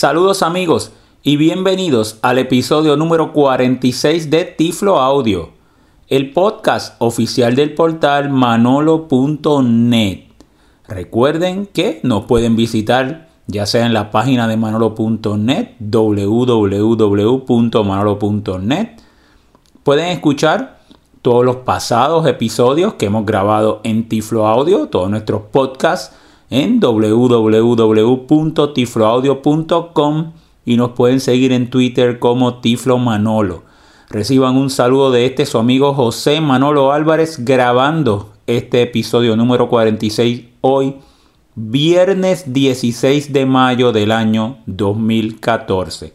Saludos amigos y bienvenidos al episodio número 46 de Tiflo Audio, el podcast oficial del portal manolo.net. Recuerden que nos pueden visitar ya sea en la página de manolo.net, www.manolo.net. Pueden escuchar todos los pasados episodios que hemos grabado en Tiflo Audio, todos nuestros podcasts en www.tifloaudio.com y nos pueden seguir en Twitter como Tiflo Manolo. Reciban un saludo de este su amigo José Manolo Álvarez grabando este episodio número 46 hoy, viernes 16 de mayo del año 2014.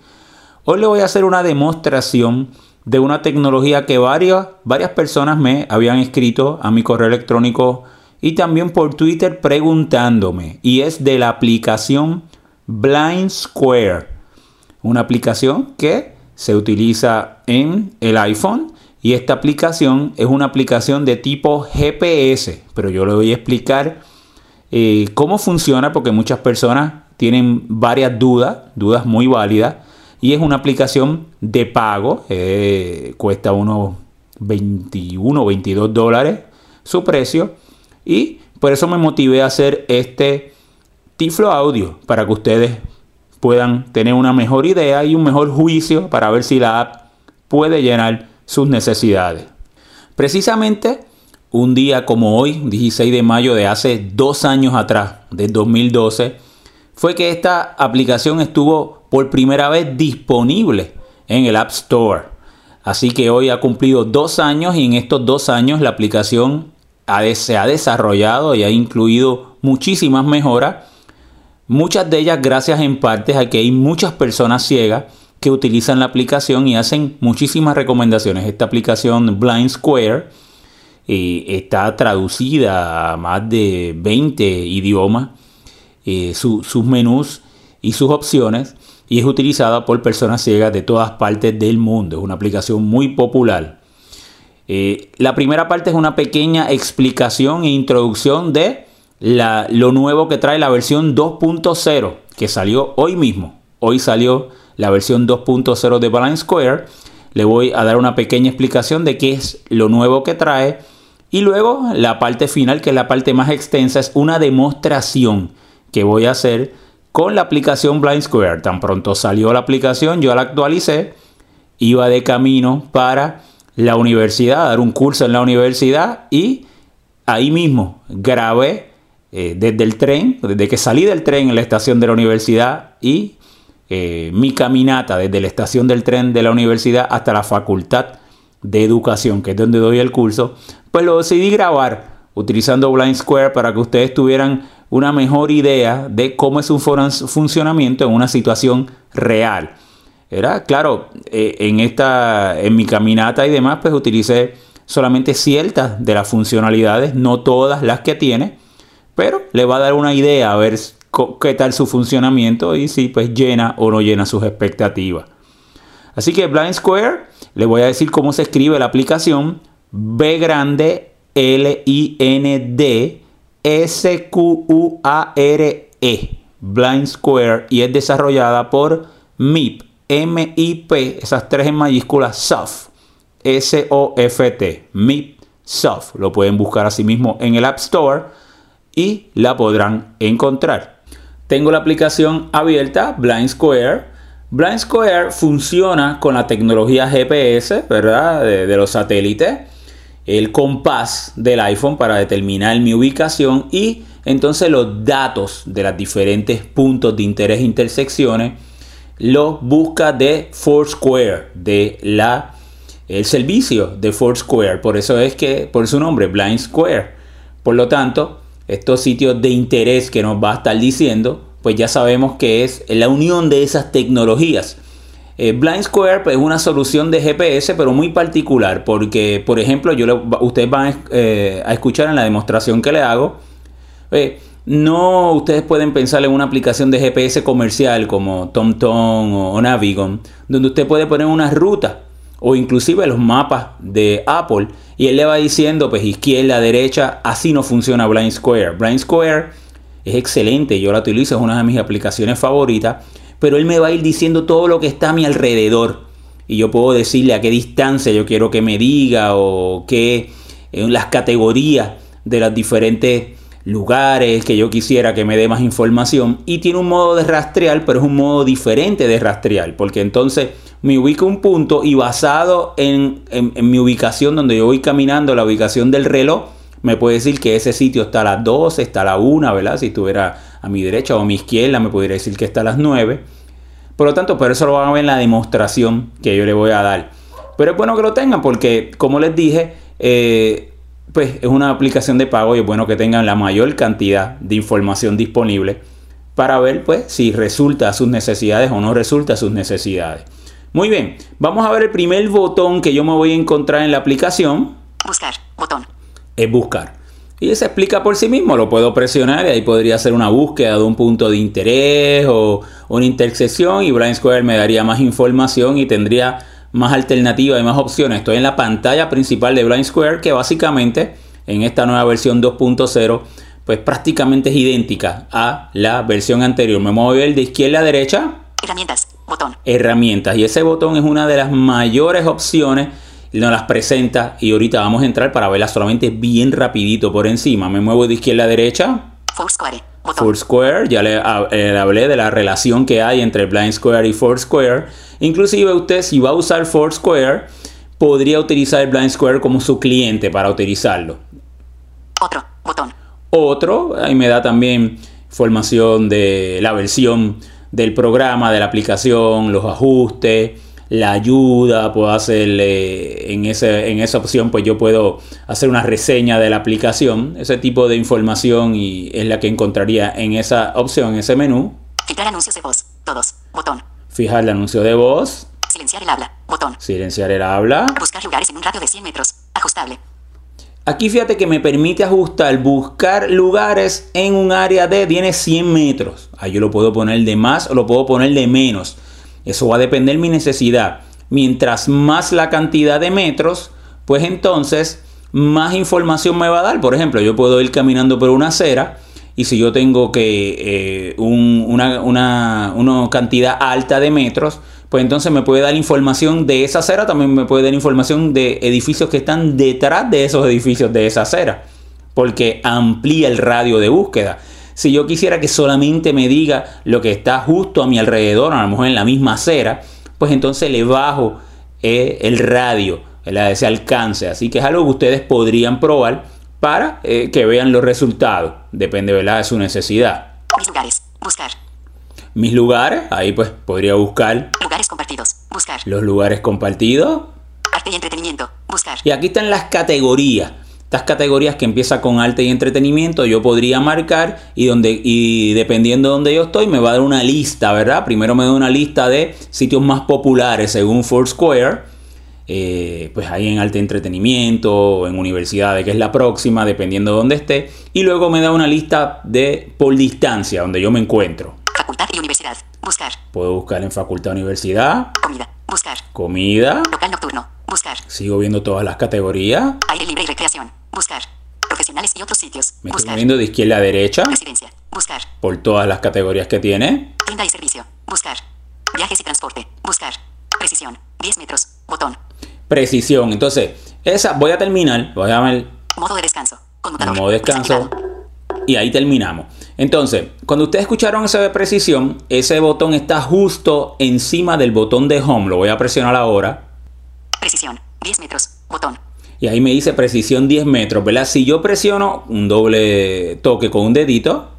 Hoy le voy a hacer una demostración de una tecnología que varias, varias personas me habían escrito a mi correo electrónico y también por Twitter preguntándome. Y es de la aplicación Blind Square. Una aplicación que se utiliza en el iPhone. Y esta aplicación es una aplicación de tipo GPS. Pero yo le voy a explicar eh, cómo funciona porque muchas personas tienen varias dudas, dudas muy válidas y es una aplicación de pago, eh, cuesta unos 21 o 22 dólares su precio. Y por eso me motivé a hacer este Tiflo Audio para que ustedes puedan tener una mejor idea y un mejor juicio para ver si la app puede llenar sus necesidades. Precisamente un día como hoy, 16 de mayo de hace dos años atrás, del 2012, fue que esta aplicación estuvo por primera vez disponible en el App Store. Así que hoy ha cumplido dos años y en estos dos años la aplicación se ha desarrollado y ha incluido muchísimas mejoras. Muchas de ellas gracias en parte a que hay muchas personas ciegas que utilizan la aplicación y hacen muchísimas recomendaciones. Esta aplicación Blind Square eh, está traducida a más de 20 idiomas eh, sus menús y sus opciones y es utilizada por personas ciegas de todas partes del mundo. Es una aplicación muy popular. Eh, la primera parte es una pequeña explicación e introducción de lo nuevo que trae la versión 2.0 que salió hoy mismo. Hoy salió la versión 2.0 de Balance Square. Le voy a dar una pequeña explicación de qué es lo nuevo que trae. Y luego la parte final, que es la parte más extensa, es una demostración que voy a hacer con la aplicación Blind Square. Tan pronto salió la aplicación, yo la actualicé, iba de camino para la universidad, dar un curso en la universidad y ahí mismo grabé eh, desde el tren, desde que salí del tren en la estación de la universidad y eh, mi caminata desde la estación del tren de la universidad hasta la facultad de educación, que es donde doy el curso, pues lo decidí grabar utilizando Blind Square para que ustedes tuvieran una mejor idea de cómo es un funcionamiento en una situación real. Era claro, eh, en esta, en mi caminata y demás, pues utilicé solamente ciertas de las funcionalidades, no todas las que tiene, pero le va a dar una idea a ver qué tal su funcionamiento y si pues llena o no llena sus expectativas. Así que Blind Square, le voy a decir cómo se escribe la aplicación B grande L I N D S-Q-U-A-R-E, Blind Square, y es desarrollada por MIP, M-I-P, esas tres en mayúsculas, Soft, S-O-F-T, MIP Soft. Lo pueden buscar así mismo en el App Store y la podrán encontrar. Tengo la aplicación abierta, Blind Square. Blind Square funciona con la tecnología GPS, ¿verdad? de los satélites el compás del iPhone para determinar mi ubicación y entonces los datos de los diferentes puntos de interés e intersecciones los busca de Foursquare, de la el servicio de Foursquare, por eso es que por su nombre Blind Square. Por lo tanto, estos sitios de interés que nos va a estar diciendo, pues ya sabemos que es la unión de esas tecnologías. Eh, Blind Square pues, es una solución de GPS, pero muy particular, porque, por ejemplo, yo ustedes van eh, a escuchar en la demostración que le hago. Eh, no, ustedes pueden pensar en una aplicación de GPS comercial como TomTom o, Navigon, donde usted puede poner una ruta o inclusive los mapas de Apple y él le va diciendo pues izquierda, derecha, así no funciona Blind Square. Blind Square es excelente, yo la utilizo, es una de mis aplicaciones favoritas pero él me va a ir diciendo todo lo que está a mi alrededor. Y yo puedo decirle a qué distancia yo quiero que me diga o qué en las categorías de los diferentes lugares que yo quisiera que me dé más información. Y tiene un modo de rastrear, pero es un modo diferente de rastrear, porque entonces me ubica un punto y basado en, en, mi ubicación donde yo voy caminando, la ubicación del reloj, me puede decir que ese sitio está a las 12, está a la 1, ¿verdad? Si estuviera a mi derecha o a mi izquierda, me podría decir que está a las 9. Por lo tanto, por eso lo van a ver en la demostración que yo le voy a dar. Pero es bueno que lo tengan porque, como les dije, eh, pues es una aplicación de pago y es bueno que tengan la mayor cantidad de información disponible para ver pues si resulta a sus necesidades o no resulta a sus necesidades. Muy bien, vamos a ver el primer botón que yo me voy a encontrar en la aplicación. Buscar, botón. Es buscar. Y se explica por sí mismo, lo puedo presionar y ahí podría hacer una búsqueda de un punto de interés o una intersección y Blind Square me daría más información y tendría más alternativas y más opciones. Estoy en la pantalla principal de Blind Square que básicamente en esta nueva versión 2.0 pues prácticamente es idéntica a la versión anterior. Me muevo de izquierda a derecha. Herramientas, botón. Herramientas. Y ese botón es una de las mayores opciones. Nos las presenta y ahorita vamos a entrar para verla solamente bien rapidito por encima. Me muevo de izquierda a derecha. Foursquare. Foursquare, ya le, eh, hablé de la relación que hay entre Blind Square y Foursquare. Inclusive usted si va a usar Foursquare, podría utilizar Blind Square como su cliente para utilizarlo. Otro, botón. Otro, ahí me da también información de la versión del programa, de la aplicación, los ajustes, la ayuda, puedo hacer en, ese, en esa opción, pues yo puedo hacer una reseña de la aplicación, ese tipo de información y es la que encontraría en esa opción, en ese menú. Fijar anuncios de voz, todos, botón. Fijar el anuncio de voz. Silenciar el habla, botón. Silenciar el habla. Buscar lugares en un radio de 100 metros, ajustable. Aquí fíjate que me permite ajustar, buscar lugares en un área de, tiene 100 metros. Ahí yo lo puedo poner de más o lo puedo poner de menos. Eso va a depender de mi necesidad. Mientras más la cantidad de metros, pues entonces más información me va a dar. Por ejemplo, yo puedo ir caminando por una acera y si yo tengo que eh, una, una cantidad alta de metros, pues entonces me puede dar información de esa acera, también me puede dar información de edificios que están detrás de esos edificios de esa acera, porque amplía el radio de búsqueda. Si yo quisiera que solamente me diga lo que está justo a mi alrededor, a lo mejor en la misma acera, pues entonces le bajo eh, el radio, ese alcance. Así que es algo que ustedes podrían probar para eh, que vean los resultados. Depende de su necesidad. Mis lugares, buscar. Mis lugares, ahí pues podría buscar. Lugares compartidos, buscar. Los lugares compartidos. Arte y entretenimiento, buscar. Y aquí están las categorías estas categorías que empieza con arte y entretenimiento, yo podría marcar y, donde, y dependiendo de donde yo estoy, me va a dar una lista, ¿verdad? Primero me da una lista de sitios más populares según Foursquare. Eh, pues ahí en arte y entretenimiento, en universidades, que es la próxima, dependiendo de dónde esté. Y luego me da una lista de por distancia, donde yo me encuentro. Facultad y universidad. Buscar. Puedo buscar en facultad universidad. Comida. Buscar. Comida. Local nocturno. Buscar. Sigo viendo todas las categorías. Aire libre y recreación. Buscar. Profesionales y otros sitios. Me estoy moviendo de izquierda a derecha. Residencia. Buscar. Por todas las categorías que tiene. Tienda y servicio. Buscar. Viajes y transporte. Buscar. Precisión. 10 metros. Botón. Precisión. Entonces, esa voy a terminar. Voy a ver. Modo de descanso. Conmutador. Modo de descanso. Y ahí terminamos. Entonces, cuando ustedes escucharon ese de precisión, ese botón está justo encima del botón de home. Lo voy a presionar ahora. Precisión. 10 metros. Botón. Y ahí me dice precisión 10 metros, ¿verdad? Si yo presiono un doble toque con un dedito.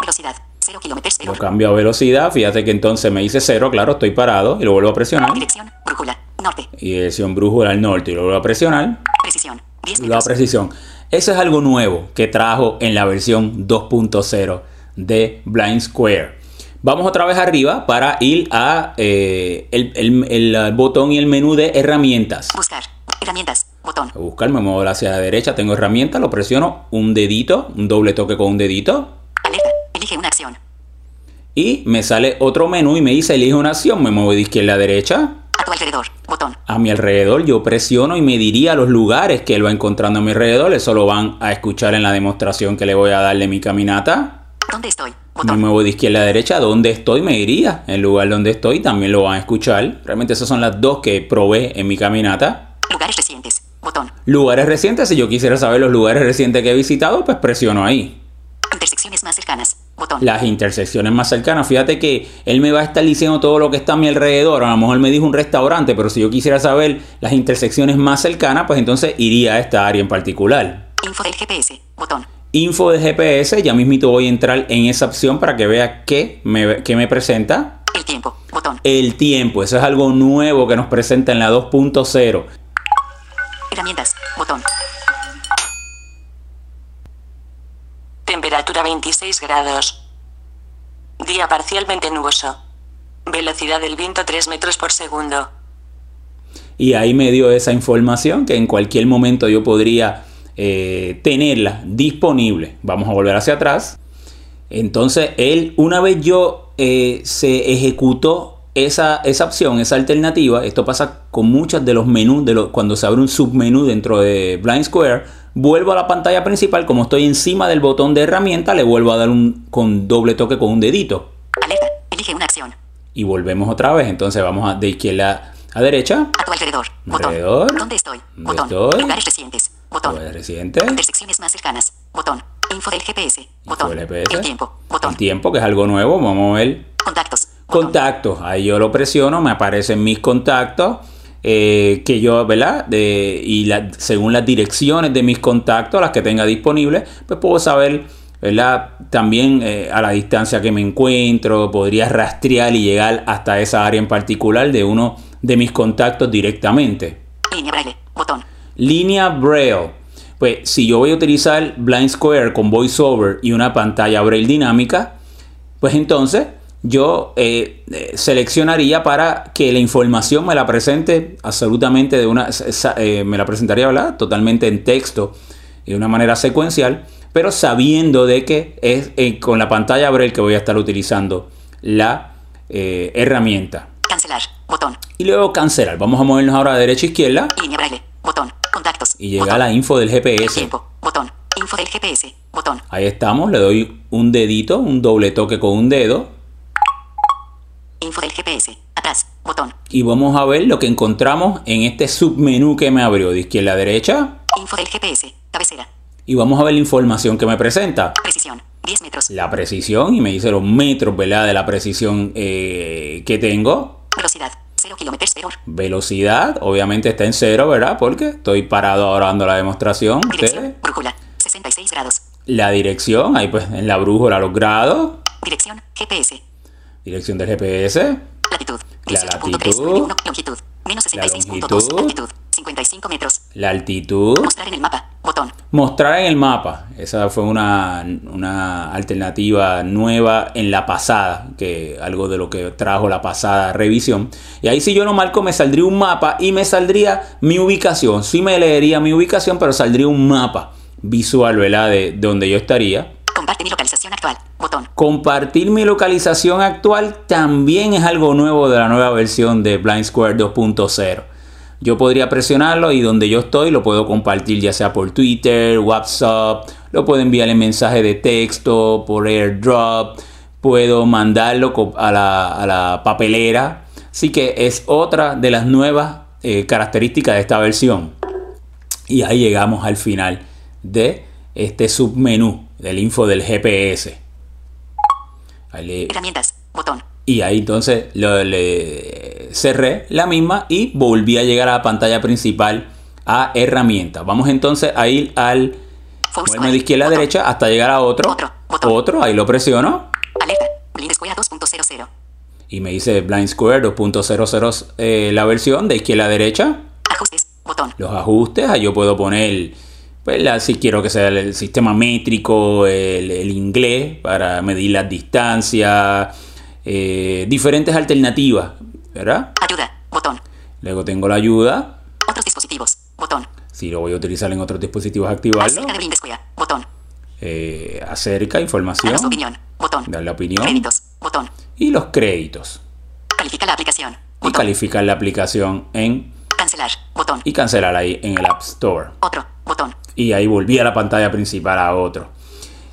Velocidad. 0 kilómetros. Lo cambio a velocidad. Fíjate que entonces me dice 0, claro, estoy parado. Y lo vuelvo a presionar. Dirección. Brújula. Norte. Y dirección brújula al norte. Y lo vuelvo a presionar. Precisión. 10 metros. La precisión. Eso es algo nuevo que trajo en la versión 2.0 de Blind Square. Vamos otra vez arriba para ir a eh, el, el botón y el menú de herramientas. Buscar. Herramientas. Botón. A buscar, me muevo hacia la derecha, tengo herramienta, lo presiono, un dedito, un doble toque con un dedito. Alerta, elige una acción. Y me sale otro menú y me dice elige una acción, me muevo de izquierda a derecha. A tu alrededor, botón. A mi alrededor yo presiono y me diría los lugares que él va encontrando a mi alrededor, eso lo van a escuchar en la demostración que le voy a dar de mi caminata. ¿Dónde estoy? Me muevo de izquierda a derecha, ¿dónde estoy? Me diría. El lugar donde estoy también lo van a escuchar. Realmente esas son las dos que probé en mi caminata. Lugares recientes. Botón. Lugares recientes, si yo quisiera saber los lugares recientes que he visitado, pues presiono ahí. Intersecciones más cercanas. Botón. Las intersecciones más cercanas. Fíjate que él me va a estar diciendo todo lo que está a mi alrededor. A lo mejor me dijo un restaurante, pero si yo quisiera saber las intersecciones más cercanas, pues entonces iría a esta área en particular. Info del GPS. Botón. Info de GPS, ya mismito voy a entrar en esa opción para que vea qué me, qué me presenta. El tiempo. Botón. El tiempo, eso es algo nuevo que nos presenta en la 2.0. Herramientas. Botón. Temperatura 26 grados. Día parcialmente nuboso. Velocidad del viento 3 metros por segundo. Y ahí me dio esa información que en cualquier momento yo podría eh, tenerla disponible. Vamos a volver hacia atrás. Entonces, él, una vez yo eh, se ejecutó esa, esa opción, esa alternativa, esto pasa con muchos de los menús, de los, cuando se abre un submenú dentro de Blind Square, vuelvo a la pantalla principal, como estoy encima del botón de herramienta, le vuelvo a dar un con doble toque con un dedito. Alerta. Elige una acción. Y volvemos otra vez. Entonces vamos a, de izquierda a derecha. A tu alrededor. Botón. Alrededor. ¿Dónde estoy? ¿Dónde Botón. estoy? Lugares recientes. Botón. Lugares recientes. Intersecciones más cercanas. Botón. Info del GPS. Botón. del GPS. El tiempo. Botón. El tiempo, que es algo nuevo. Vamos a ver. Contactos. Contactos. Ahí yo lo presiono, me aparecen mis contactos. eh, que yo, ¿verdad? De- y la- según las direcciones de mis contactos, las que tenga disponibles, pues puedo saber, ¿verdad? También eh, a la distancia que me encuentro, podría rastrear y llegar hasta esa área en particular de uno de mis contactos directamente. Línea braille. Botón. Línea Braille. Pues si yo voy a utilizar Blind Square con VoiceOver y una pantalla Braille dinámica, pues entonces yo eh, eh, seleccionaría para que la información me la presente absolutamente de una, eh, me la presentaría, ¿verdad? Totalmente en texto, de una manera secuencial, pero sabiendo de que es eh, con la pantalla Braille que voy a estar utilizando la herramienta. Cancelar. Botón. Y luego cancelar. Vamos a movernos ahora a derecha e izquierda Línea braille. Botón. Contactos. y llega Botón. la info del El GPS. tiempo. Botón. Info del GPS. Botón. Ahí estamos, le doy un dedito, un doble toque con un dedo Info del GPS. Atrás. Botón. y vamos a ver lo que encontramos en este submenú que me abrió de izquierda a derecha Info del GPS. Cabecera. y vamos a ver la información que me presenta. Precisión. 10 metros. La precisión y me dice los metros, ¿verdad? De la precisión eh, que tengo. Velocidad. 0 kilómetros por hora. Velocidad, obviamente está en cero, ¿verdad? Porque estoy parado ahora dando la demostración. Dirección. Brújula. 66 grados. La dirección, ahí pues en la brújula los grados. Dirección. GPS. Dirección del GPS. Latitud. La 18.3. latitud. Longitud. Menos 66.2. longitud. Altitud. 55 metros. La altitud. Mostrar en el mapa. Botón. Mostrar en el mapa. Esa fue una, una alternativa nueva en la pasada, que algo de lo que trajo la pasada revisión. Y ahí si yo no marco me saldría un mapa y me saldría mi ubicación. Sí me leería mi ubicación, pero saldría un mapa visual, ¿verdad? De, de donde yo estaría. Comparte mi localización actual. Botón. Compartir mi localización actual también es algo nuevo de la nueva versión de Blind Square 2.0. Yo podría presionarlo y donde yo estoy lo puedo compartir ya sea por Twitter, WhatsApp, lo puedo enviar en mensaje de texto, por AirDrop, puedo mandarlo a la, a la papelera. Así que es otra de las nuevas eh, características de esta versión. Y ahí llegamos al final de este submenú del info del GPS. Ahí le- Herramientas. Botón. y ahí entonces lo- le cerré la misma y volví a llegar a la pantalla principal a herramientas. Vamos entonces a ir al bueno, de izquierda a Botón. derecha hasta llegar a otro. Otro, botón. Otro, ahí lo presiono. Alerta. Blind Square 2.00. Y me dice Blind Square 2.00 eh, la versión de izquierda a derecha. Ajustes. Botón. los ajustes. Ahí yo puedo poner, pues, si quiero que sea el sistema métrico, el, el inglés para medir las distancias, eh, diferentes alternativas, ¿verdad? Ayuda. Botón. Luego tengo la ayuda. Otros dispositivos. Botón. Si lo voy a utilizar en otros dispositivos, activarlo. Acerca de Square. Botón. Eh, acerca información, opinión. Botón. dar la opinión Créditos. Botón. y los créditos. Califica la aplicación. Y Botón. calificar la aplicación en Cancelar. Botón. y cancelar ahí en el App Store. Otro. Y ahí volví a la pantalla principal a otro.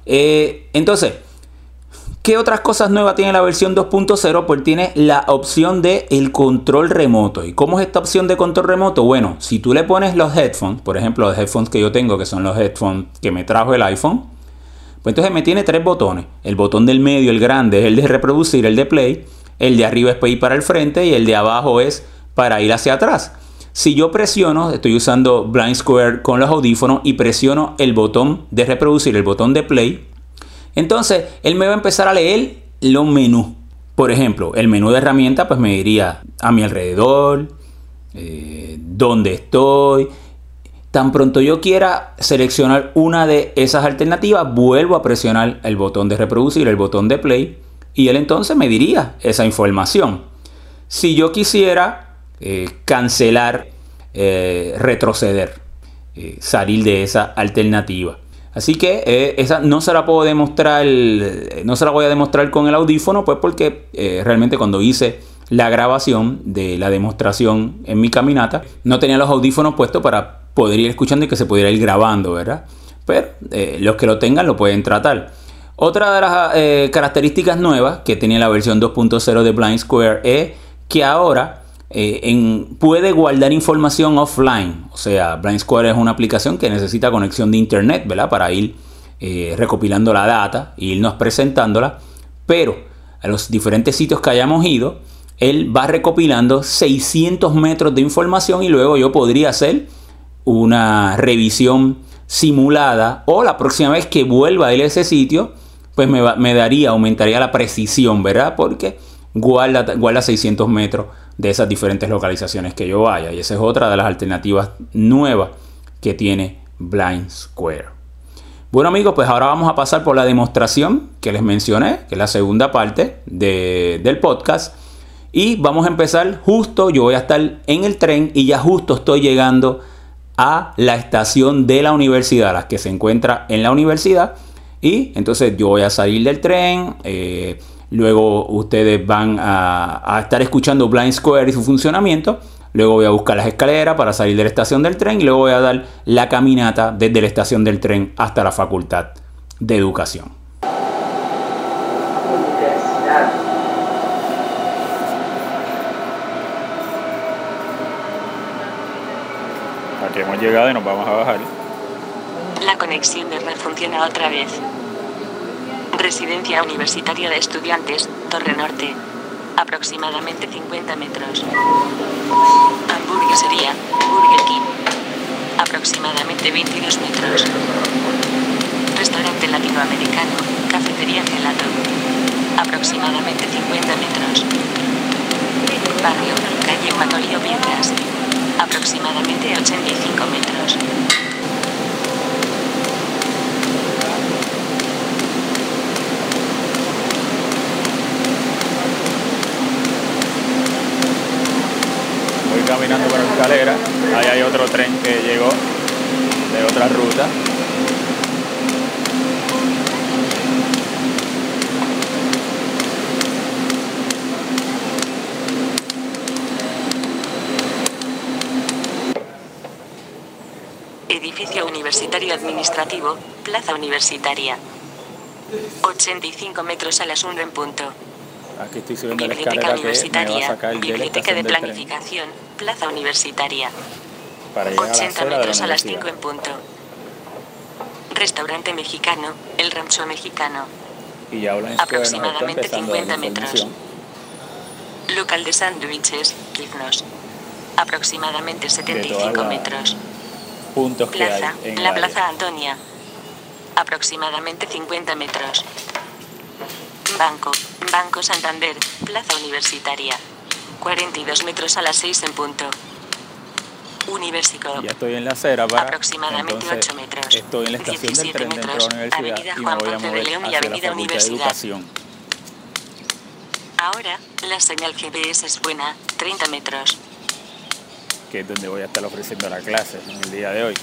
Eh, entonces, ¿Qué otras cosas nuevas tiene la versión 2.0? Pues tiene la opción de el control remoto. ¿Y cómo es esta opción de control remoto? Bueno, si tú le pones los headphones, por ejemplo, los headphones que yo tengo, que son los headphones que me trajo el iPhone, pues entonces me tiene tres botones. El botón del medio, el grande, es el de reproducir, el de play. El de arriba es para ir para el frente y el de abajo es para ir hacia atrás. Si yo presiono, estoy usando Blind Square con los audífonos y presiono el botón de reproducir, el botón de play, entonces, él me va a empezar a leer los menús. Por ejemplo, el menú de herramientas, pues me diría a mi alrededor, eh, dónde estoy. Tan pronto yo quiera seleccionar una de esas alternativas, vuelvo a presionar el botón de reproducir, el botón de play, y él entonces me diría esa información. Si yo quisiera eh, cancelar, eh, retroceder, salir de esa alternativa. Así que eh, esa no se la puedo demostrar, eh, no se la voy a demostrar con el audífono, pues porque eh, realmente cuando hice la grabación de la demostración en mi caminata, no tenía los audífonos puestos para poder ir escuchando y que se pudiera ir grabando, ¿verdad? Pero los que lo tengan lo pueden tratar. Otra de las características nuevas que tenía la versión 2.0 de Blind Square es que ahora eh, puede guardar información offline. O sea, Blind Square es una aplicación que necesita conexión de internet, ¿verdad? Para ir eh, recopilando la data e irnos presentándola. Pero a los diferentes sitios que hayamos ido, él va recopilando 600 metros de información y luego yo podría hacer una revisión simulada o la próxima vez que vuelva a ir a ese sitio, pues me, me daría, aumentaría la precisión, ¿verdad? Porque guarda, guarda 600 metros de esas diferentes localizaciones que yo vaya. Y esa es otra de las alternativas nuevas que tiene Blind Square. Bueno amigos, pues ahora vamos a pasar por la demostración que les mencioné, que es la segunda parte del podcast. Y vamos a empezar justo, yo voy a estar en el tren y ya justo estoy llegando a la estación de la universidad, la que se encuentra en la universidad. Y entonces yo voy a salir del tren, eh, Luego ustedes van a, estar escuchando Blind Square y su funcionamiento. Luego voy a buscar las escaleras para salir de la estación del tren y luego voy a dar la caminata desde la estación del tren hasta la Facultad de Educación. Aquí hemos llegado y nos vamos a bajar. La conexión de red funciona otra vez. Residencia Universitaria de Estudiantes, Torre Norte. Aproximadamente 50 metros. Hamburguesería, Burger King. Aproximadamente 22 metros. Restaurante latinoamericano, cafetería gelato. Aproximadamente 50 metros. Barrio, calle Huacolío Piedras. Aproximadamente 85 metros. Caminando por la escalera. Ahí hay otro tren que llegó de otra ruta. Edificio Universitario Administrativo, Plaza Universitaria. 85 metros a las 1 en punto. Aquí estoy subiendo la Biblioteca escalera que me va a Universitaria, sacar de la Biblioteca de Planificación, Plaza Universitaria. para llegar a la 80 acera de la metros a las 5 universidad. en punto. Restaurante mexicano, El Rancho Mexicano. Y ya Aproximadamente empezando a dar 50 metros. Local de sándwiches, Quiznos. Aproximadamente 75 la- metros. Puntos que hay Plaza, en la. Plaza Antonia. Aproximadamente 50 metros. Banco, Banco Santander, Plaza Universitaria. 42 metros a las 6 en punto. Universicop. Ya estoy en la acera para. Aproximadamente entonces, 8 metros. Estoy en la estación del 17 tren dentro de metros. la universidad Avenida y me Juan voy a Ponce de mover León y hacia la Avenida de Universidad. Educación. Ahora, la señal GPS es buena, 30 metros. que es donde voy a estar ofreciendo la clase en el día de hoy.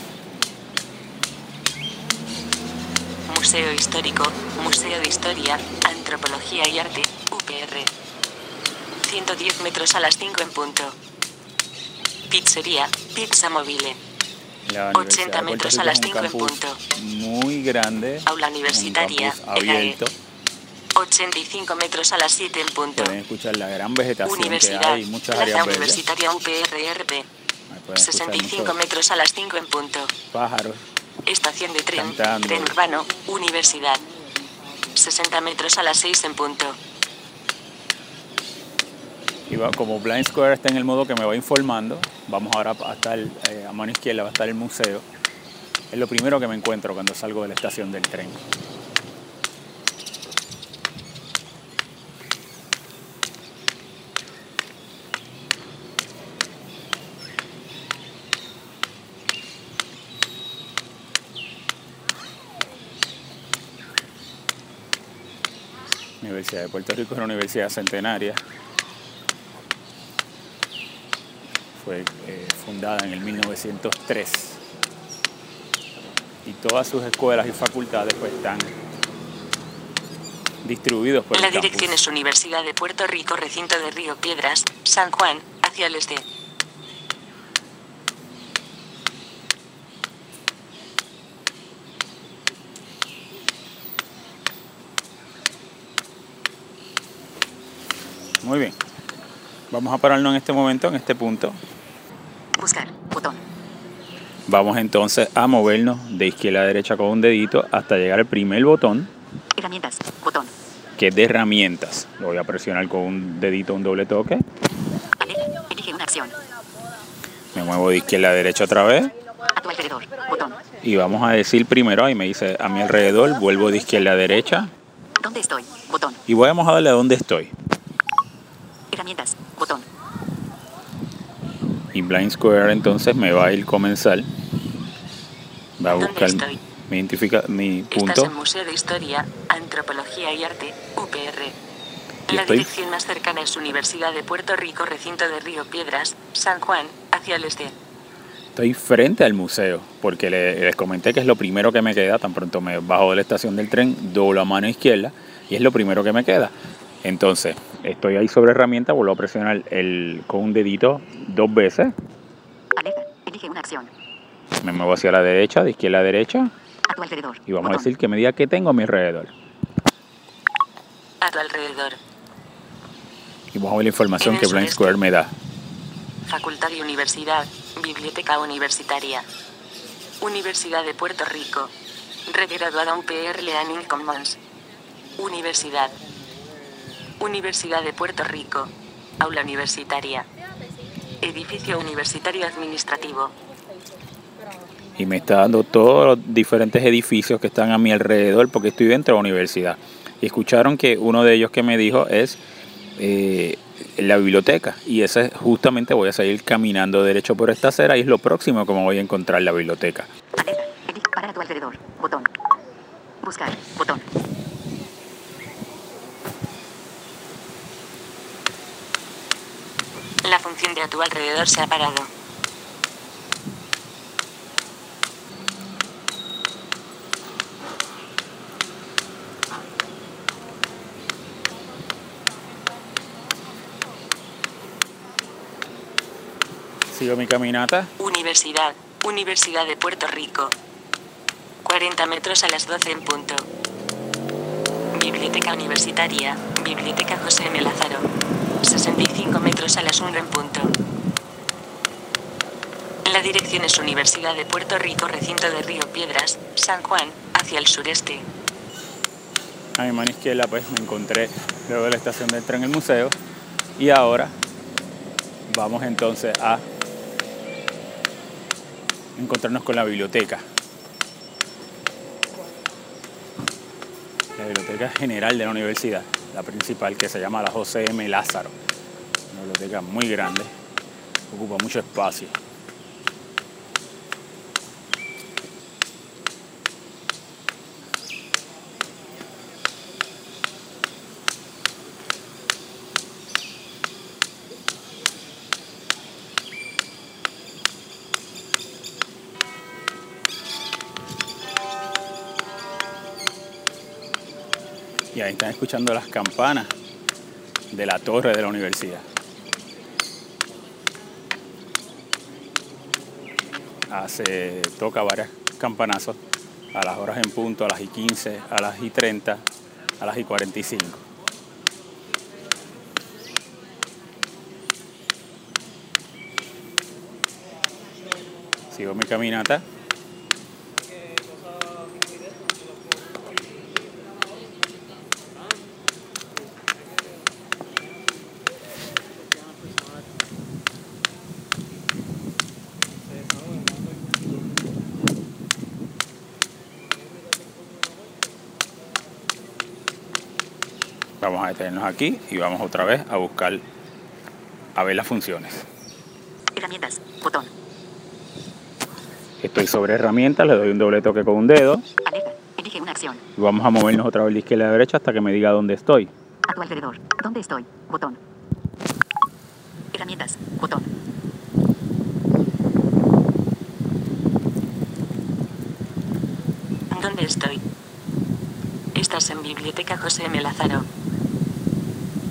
Museo Histórico, Museo de Historia, Antropología y Arte, UPR. 110 metros a las 5 en punto. Pizzería, Pizza Mobile. La 80 Universidad de Puerto metros a las es un 5 en punto. Muy grande. Aula un universitaria, campus abierto. 85 metros a las 7 en punto. Pueden escuchar la gran vegetación que Universidad. hay, muchas Plaza áreas verdes. Universitaria escuchar 65 muchos metros a las 5 en punto. pájaros. Estación de tren. Cantando. Tren urbano. Universidad. 60 metros a las 6 en punto. Y como Blind Square está en el modo que me va informando, vamos ahora a estar eh, a mano izquierda, va a estar el museo. Es lo primero que me encuentro cuando salgo de la estación del tren. Universidad de Puerto Rico es una universidad centenaria. Fue eh, fundada en el 1903. Y todas sus escuelas y facultades pues están distribuidos por La el campus. dirección es Universidad de Puerto Rico, recinto de Río Piedras, San Juan, hacia el este. Muy bien. Vamos a pararnos en este momento, en este punto. Vamos entonces a movernos de izquierda a derecha con un dedito hasta llegar al primer botón, Herramientas. Botón. que es de herramientas. Lo voy a presionar con un dedito, un doble toque. Elige una acción. Me muevo de izquierda a derecha otra vez. A tu alrededor. Botón. Y vamos a decir primero, ahí me dice a mi alrededor, vuelvo de izquierda a derecha. ¿Dónde estoy? Botón. Y vamos a darle a dónde estoy. Herramientas. Botón. Y Blind Square entonces me va a ir comenzar. Va a ¿Dónde buscar mi, identifica, mi Estás punto. en Museo de Historia, Antropología y Arte, UPR. La estoy- dirección más cercana es Universidad de Puerto Rico, recinto de Río Piedras, San Juan, hacia el este. Estoy frente al museo, porque le- les comenté que es lo primero que me queda. Tan pronto me bajo de la estación del tren, doblo a mano izquierda y es lo primero que me queda. Entonces, estoy ahí sobre herramienta, vuelvo a presionar el, con un dedito dos veces. Alerta. Elige una acción. Me muevo hacia la derecha, de izquierda a derecha, A tu alrededor. y vamos a decir que me diga qué tengo a mi alrededor. A tu alrededor. Y vamos a ver la información que Blind. Square me da. Facultad y Universidad, Biblioteca Universitaria. Universidad de Puerto Rico. Regraduada UPR Learning Commons. Universidad. Universidad de Puerto Rico. Aula Universitaria. Edificio Universitario Administrativo. Y me está dando todos los diferentes edificios que están a mi alrededor porque estoy dentro de la universidad. Y escucharon que uno de ellos que me dijo es eh, la biblioteca. Y ese justamente voy a seguir caminando derecho por esta acera y es lo próximo que me voy a encontrar la biblioteca. Para a tu alrededor. Botón. Buscar. Botón. La función de a tu alrededor se ha parado. Sigo mi caminata. Universidad. Universidad de Puerto Rico. 40 metros a las 12 en punto. Biblioteca Universitaria. Biblioteca José M. Lázaro. 65 metros a las 1 en punto. La dirección es Universidad de Puerto Rico, recinto de Río Piedras, San Juan, hacia el sureste. A mi mano izquierda pues me encontré luego de la estación del tren el museo. Y ahora vamos entonces a encontrarnos con la biblioteca. La biblioteca general de la universidad, la principal que se llama la José M. Lázaro. Una biblioteca muy grande, ocupa mucho espacio. Ahí están escuchando las campanas de la torre de la universidad. Hace, toca varias campanazos a las horas en punto, a las y 15, a las y 30 a las y 45. Sigo mi caminata. Vamos a detenernos aquí y vamos otra vez a buscar, a ver las funciones. Herramientas. Botón. Estoy sobre herramientas, le doy un doble toque con un dedo Alerta. Elige una acción. y vamos a movernos otra vez de izquierda a derecha hasta que me diga dónde estoy. A tu alrededor. ¿Dónde estoy? Botón. Herramientas. Botón. ¿Dónde estoy? Estás en Biblioteca José M. Lázaro.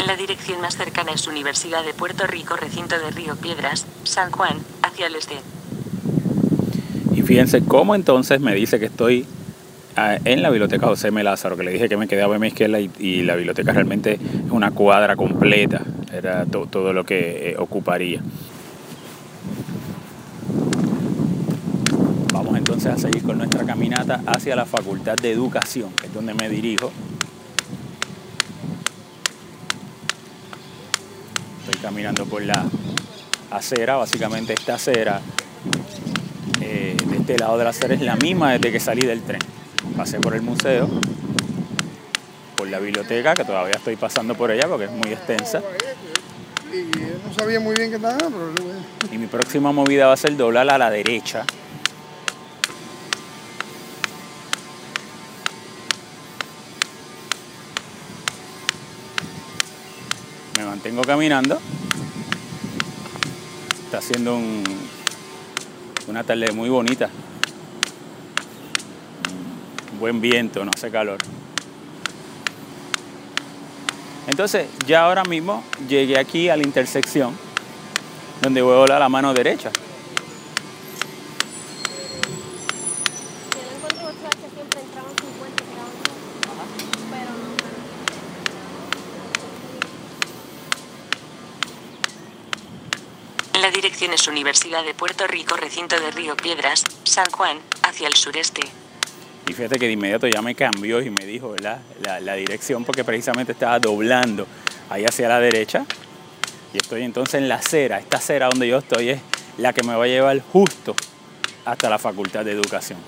La dirección más cercana es Universidad de Puerto Rico, recinto de Río Piedras, San Juan, hacia el este. Y fíjense cómo entonces me dice que estoy ah, en la biblioteca José M. Lázaro, que le dije que me quedaba a mi izquierda y, la biblioteca realmente es una cuadra completa, era to- todo lo que eh, ocuparía. Vamos entonces a seguir con nuestra caminata hacia la Facultad de Educación, que es donde me dirijo. Caminando por la acera, básicamente esta acera eh, de este lado de la acera es la misma desde que salí del tren. Pasé por el museo, por la biblioteca, que todavía estoy pasando por ella porque es muy extensa. Y no sabía muy bien qué estaba, pero. Y mi próxima movida va a ser doblar a la derecha. Me mantengo caminando. Está haciendo un- una tarde muy bonita. Buen viento, no hace calor. Entonces, ya ahora mismo llegué aquí a la intersección donde voy a doblar la mano derecha. Universidad de Puerto Rico, recinto de Río Piedras, San Juan, hacia el sureste. Y fíjate que de inmediato ya me cambió y me dijo. La, la dirección porque precisamente estaba doblando ahí hacia la derecha. Y estoy entonces en la acera. Esta acera donde yo estoy es la que me va a llevar justo hasta la Facultad de Educación.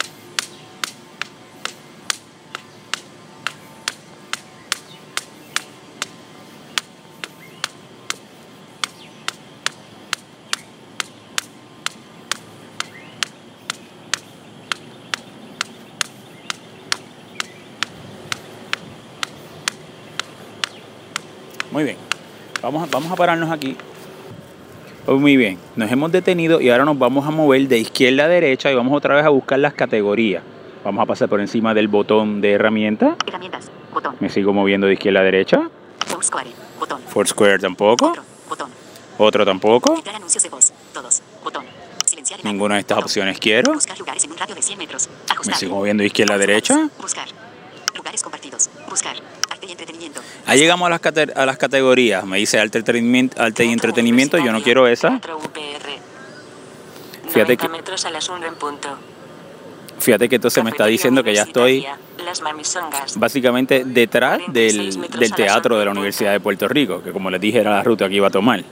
Vamos a, vamos a pararnos aquí. Oh, Muy bien. Nos hemos detenido y ahora nos vamos a mover de izquierda a derecha y vamos otra vez a buscar las categorías. Vamos a pasar por encima del botón de herramienta. Herramientas. Botón. Me sigo moviendo de izquierda a derecha. Foursquare. Botón. Foursquare tampoco. Otro. Botón. Otro tampoco. Filtrar anuncios de voz. Todos. Botón. Silenciar en Ninguna de estas Botón. opciones quiero. Buscar lugares en un radio de 100 metros. Ajustar. Me sigo moviendo de izquierda a derecha. Buscar. Lugares compartidos. Buscar. Y entretenimiento. Ahí llegamos a las, cate- a las categorías. Me dice arte, entretenimiento, arte y entretenimiento. Yo no quiero esa. Fíjate 90 que- metros a las 1 en punto. Fíjate que entonces me está diciendo que ya estoy básicamente detrás 46 del, del teatro de la. Universidad de Puerto Rico, que como les dije era la ruta que iba a tomar.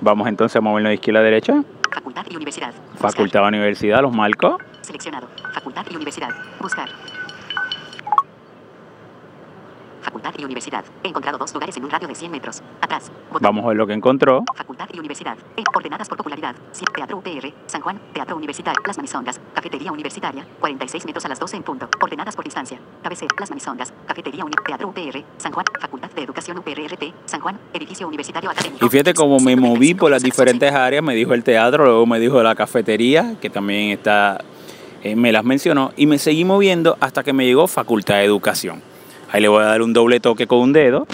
Vamos entonces a movernos de izquierda a derecha. Facultad y universidad. Facultad o universidad, los marcos. Seleccionado. Facultad y universidad. Buscar. Facultad y universidad. He encontrado dos lugares en un radio de 100 metros. Atrás. Botón. Vamos a ver lo que encontró. Facultad y universidad. E. Ordenadas por popularidad. Sí, Teatro UPR. San Juan. Teatro Universitario. Las Mamisongas. Cafetería Universitaria. 46 metros a las 12 en punto. Ordenadas por distancia. Cabecera. Las Mamisongas. Cafetería Uni Teatro UPR. San Juan. Facultad de Educación UPRRT. San Juan. Edificio Universitario Académico. Y fíjate cómo me moví por las 195 diferentes áreas. Me dijo el teatro, luego me dijo la cafetería, que también está, eh, me las mencionó. Y me seguí moviendo hasta que me llegó Facultad de Educación. Ahí le voy a dar un doble toque con un dedo.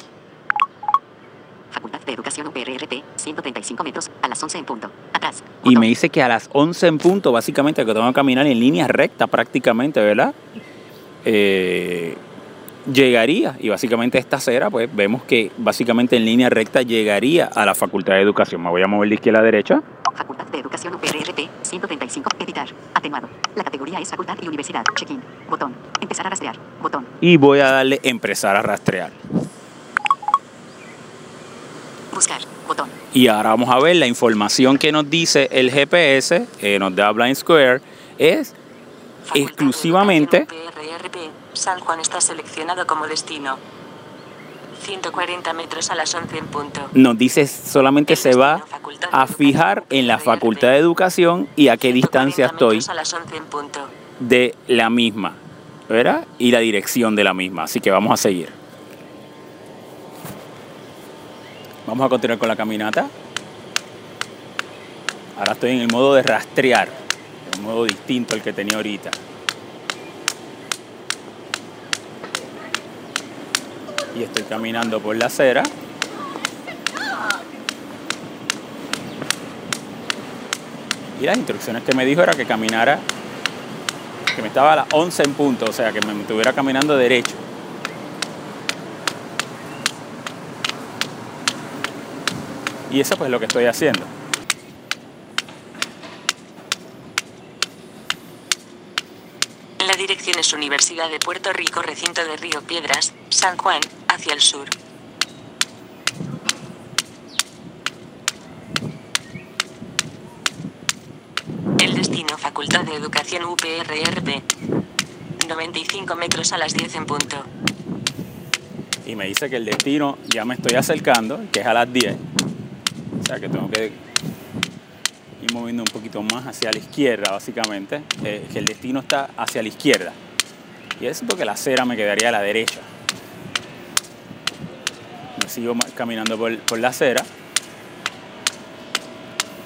Facultad de Educación UPRRT. 135 metros a las 11 en punto. Atrás. Y me dice que a las 11 en punto, básicamente, que tengo que caminar en línea recta prácticamente, ¿verdad? Eh, llegaría, y básicamente esta acera, pues vemos que básicamente en línea recta llegaría a la Facultad de Educación. Me voy a mover de izquierda a derecha. Facultad de Educación UPRRT 135. Editar. Atenuado. La categoría es Facultad y Universidad. Check-in. Botón. Empezar a rastrear. Botón. Y voy a darle empezar a rastrear. Buscar. Botón. Y ahora vamos a ver la información que nos dice el GPS, eh, nos da Blind Square, es Facultad de exclusivamente UPRRP, San Juan está seleccionado como destino. 140 metros a las 11 en punto. nos dice solamente se va a fijar en la Facultad de Educación y a qué 140 distancia estoy metros a las 11 en punto. de la misma, ¿verdad? Y la dirección de la misma. Así que vamos a seguir. Vamos a continuar con la caminata. Ahora estoy en el modo de rastrear, un modo distinto al que tenía ahorita. Estoy caminando por la acera. Y las instrucciones que me dijo era que caminara que me estaba a las 11 en punto, o sea, que me estuviera caminando derecho. Y eso pues es lo que estoy haciendo. La dirección de Puerto Rico, recinto de Río Piedras, San Juan, hacia el sur. El destino Facultad de Educación UPRRP. 95 metros a las 10 en punto. Y me dice que el destino ya me estoy acercando, que es a las 10. O sea que tengo que ir moviendo un poquito más hacia la izquierda, básicamente. eh, que el destino está hacia la izquierda. Y es porque la acera me quedaría a la derecha. Me sigo caminando por, por la acera.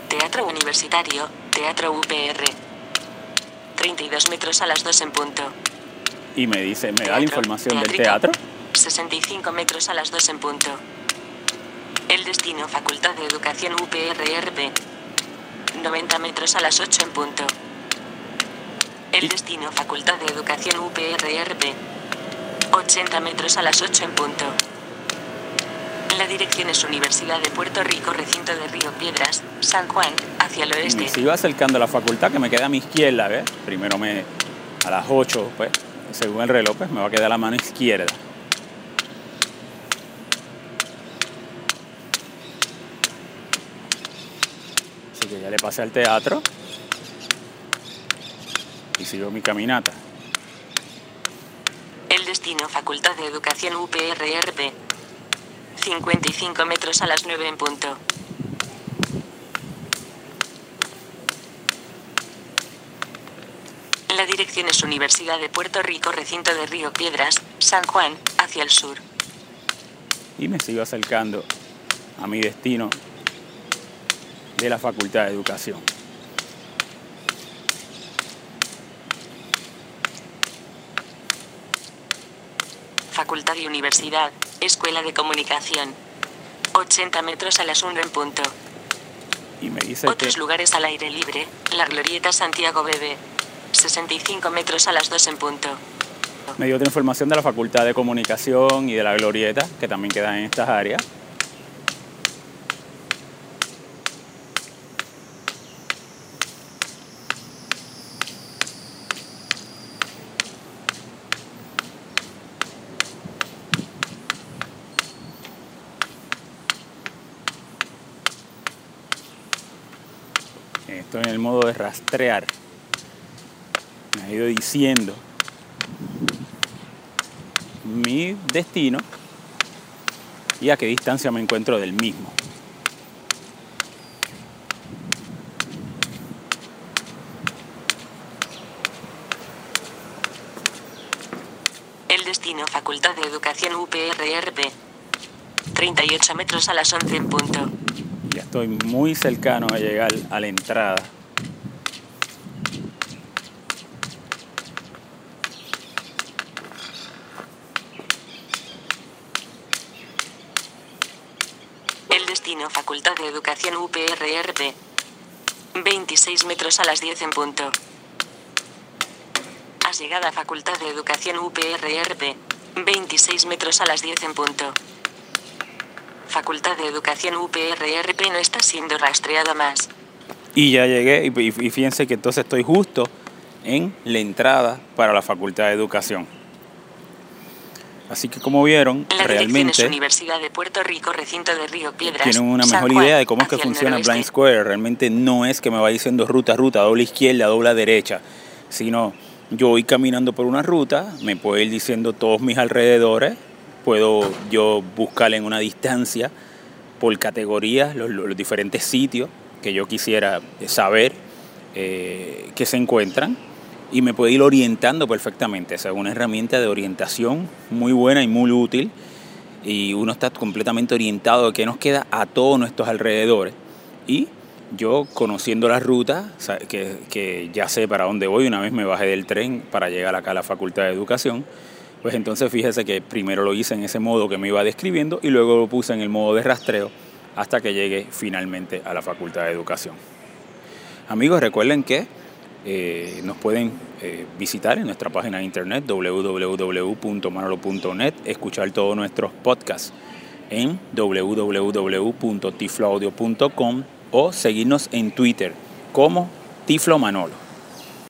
Teatro Universitario, Teatro UPR. 32 metros a las 2 en punto. Y me dice, me da la información del teatro. 65 metros a las 2 en punto. El destino Facultad de Educación UPRRP. 90 metros a las 8 en punto. El destino Facultad de Educación UPRRP. 80 metros a las 8 en punto. La dirección es Universidad de Puerto Rico, recinto de Río Piedras, San Juan, hacia el Me oeste. sigo acercando la facultad que me queda a mi izquierda, ¿ves? Primero me a las 8, pues, según el reloj, pues me va a quedar la mano izquierda. Así que ya le pasé al teatro y sigo mi caminata. El destino Facultad de Educación UPRRP. 55 metros a las 9 en punto. La dirección es Universidad de Puerto Rico, recinto de Río Piedras, San Juan, hacia el sur. Y me sigo acercando a mi destino de la Facultad de Educación. Facultad y Universidad, Escuela de Comunicación. 80 metros a las 1 en punto. Y me dice que Otros lugares al aire libre, la Glorieta Santiago Bebé. 65 metros a las 2 en punto. me dio otra información de la Facultad de Comunicación y de la Glorieta, que también quedan en estas áreas. Estoy en el modo de rastrear. Me ha ido diciendo mi destino y a qué distancia me encuentro del mismo. El destino Facultad de Educación UPRRP. 38 metros a las 11 en punto. Estoy muy cercano a llegar a la entrada. El destino Facultad de Educación UPRRP. 26 metros a las 10 en punto. Has llegado a Facultad de Educación UPRRP. 26 metros a las 10 en punto. Facultad de Educación UPRRP no está siendo rastreada más. Y ya llegué, y, y fíjense que entonces estoy justo en la entrada para la Facultad de Educación. Así que como vieron, La dirección es realmente Universidad de Puerto Rico, recinto de Río Piedras. tienen una San mejor Juan, idea de cómo es que funciona. Blind Square. Realmente no es que me va diciendo ruta, ruta, doble izquierda, doble derecha, sino yo voy caminando por una ruta, me puede ir diciendo todos mis alrededores, puedo yo buscar en una distancia por categorías los, los diferentes sitios que yo quisiera saber eh, que se encuentran y me puede ir orientando perfectamente. O sea, una herramienta de orientación muy buena y muy útil y uno está completamente orientado de qué nos queda a todos nuestros alrededores. Y yo conociendo la ruta, que, que ya sé para dónde voy, una vez me bajé del tren para llegar acá a la Facultad de Educación, pues entonces fíjese que primero lo hice en ese modo que me iba describiendo y luego lo puse en el modo de rastreo hasta que llegue finalmente a la Facultad de Educación. Amigos, recuerden que eh, nos pueden eh, visitar en nuestra página de internet www.manolo.net, escuchar todos nuestros podcasts en www.tifloaudio.com o seguirnos en Twitter como Tiflo Manolo.